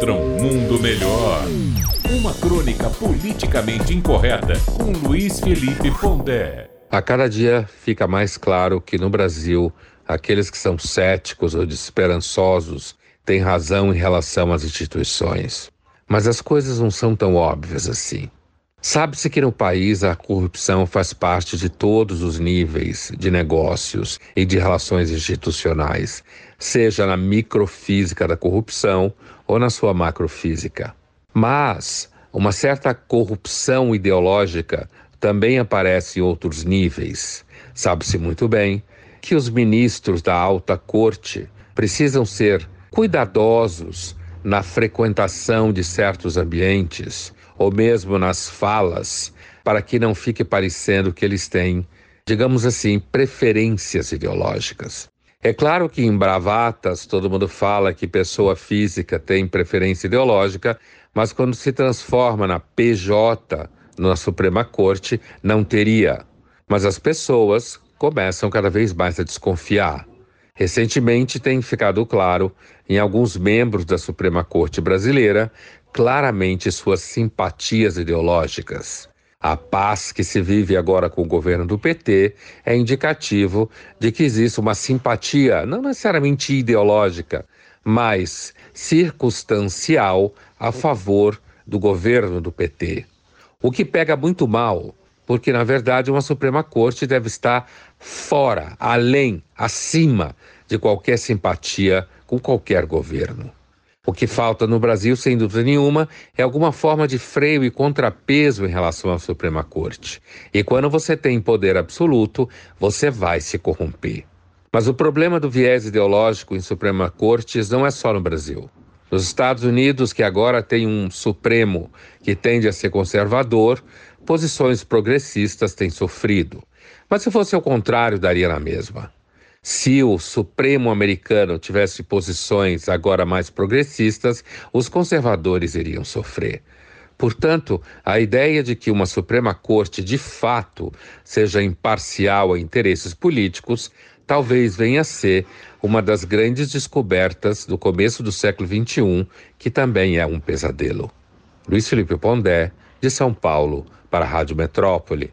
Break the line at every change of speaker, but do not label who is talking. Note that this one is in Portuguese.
contra um mundo melhor. Uma crônica politicamente incorreta com Luiz Felipe Pondé.
A cada dia fica mais claro que no Brasil, aqueles que são céticos ou desesperançosos têm razão em relação às instituições. Mas as coisas não são tão óbvias assim. Sabe-se que no país a corrupção faz parte de todos os níveis de negócios e de relações institucionais, seja na microfísica da corrupção ou na sua macrofísica. Mas uma certa corrupção ideológica também aparece em outros níveis. Sabe-se muito bem que os ministros da alta corte precisam ser cuidadosos na frequentação de certos ambientes ou mesmo nas falas, para que não fique parecendo que eles têm, digamos assim, preferências ideológicas. É claro que em bravatas todo mundo fala que pessoa física tem preferência ideológica, mas quando se transforma na PJ, na Suprema Corte, não teria. Mas as pessoas começam cada vez mais a desconfiar. Recentemente tem ficado claro em alguns membros da Suprema Corte brasileira claramente suas simpatias ideológicas. A paz que se vive agora com o governo do PT é indicativo de que existe uma simpatia, não necessariamente ideológica, mas circunstancial a favor do governo do PT. O que pega muito mal, porque na verdade uma Suprema Corte deve estar fora, além, acima de qualquer simpatia com qualquer governo. O que falta no Brasil, sem dúvida nenhuma, é alguma forma de freio e contrapeso em relação à Suprema Corte. E quando você tem poder absoluto, você vai se corromper. Mas o problema do viés ideológico em Suprema Cortes não é só no Brasil. Nos Estados Unidos, que agora tem um Supremo que tende a ser conservador, posições progressistas têm sofrido. Mas se fosse o contrário, daria na mesma. Se o Supremo americano tivesse posições agora mais progressistas, os conservadores iriam sofrer. Portanto, a ideia de que uma Suprema Corte de fato seja imparcial a interesses políticos talvez venha a ser uma das grandes descobertas do começo do século XXI, que também é um pesadelo. Luiz Felipe Pondé, de São Paulo, para a Rádio Metrópole.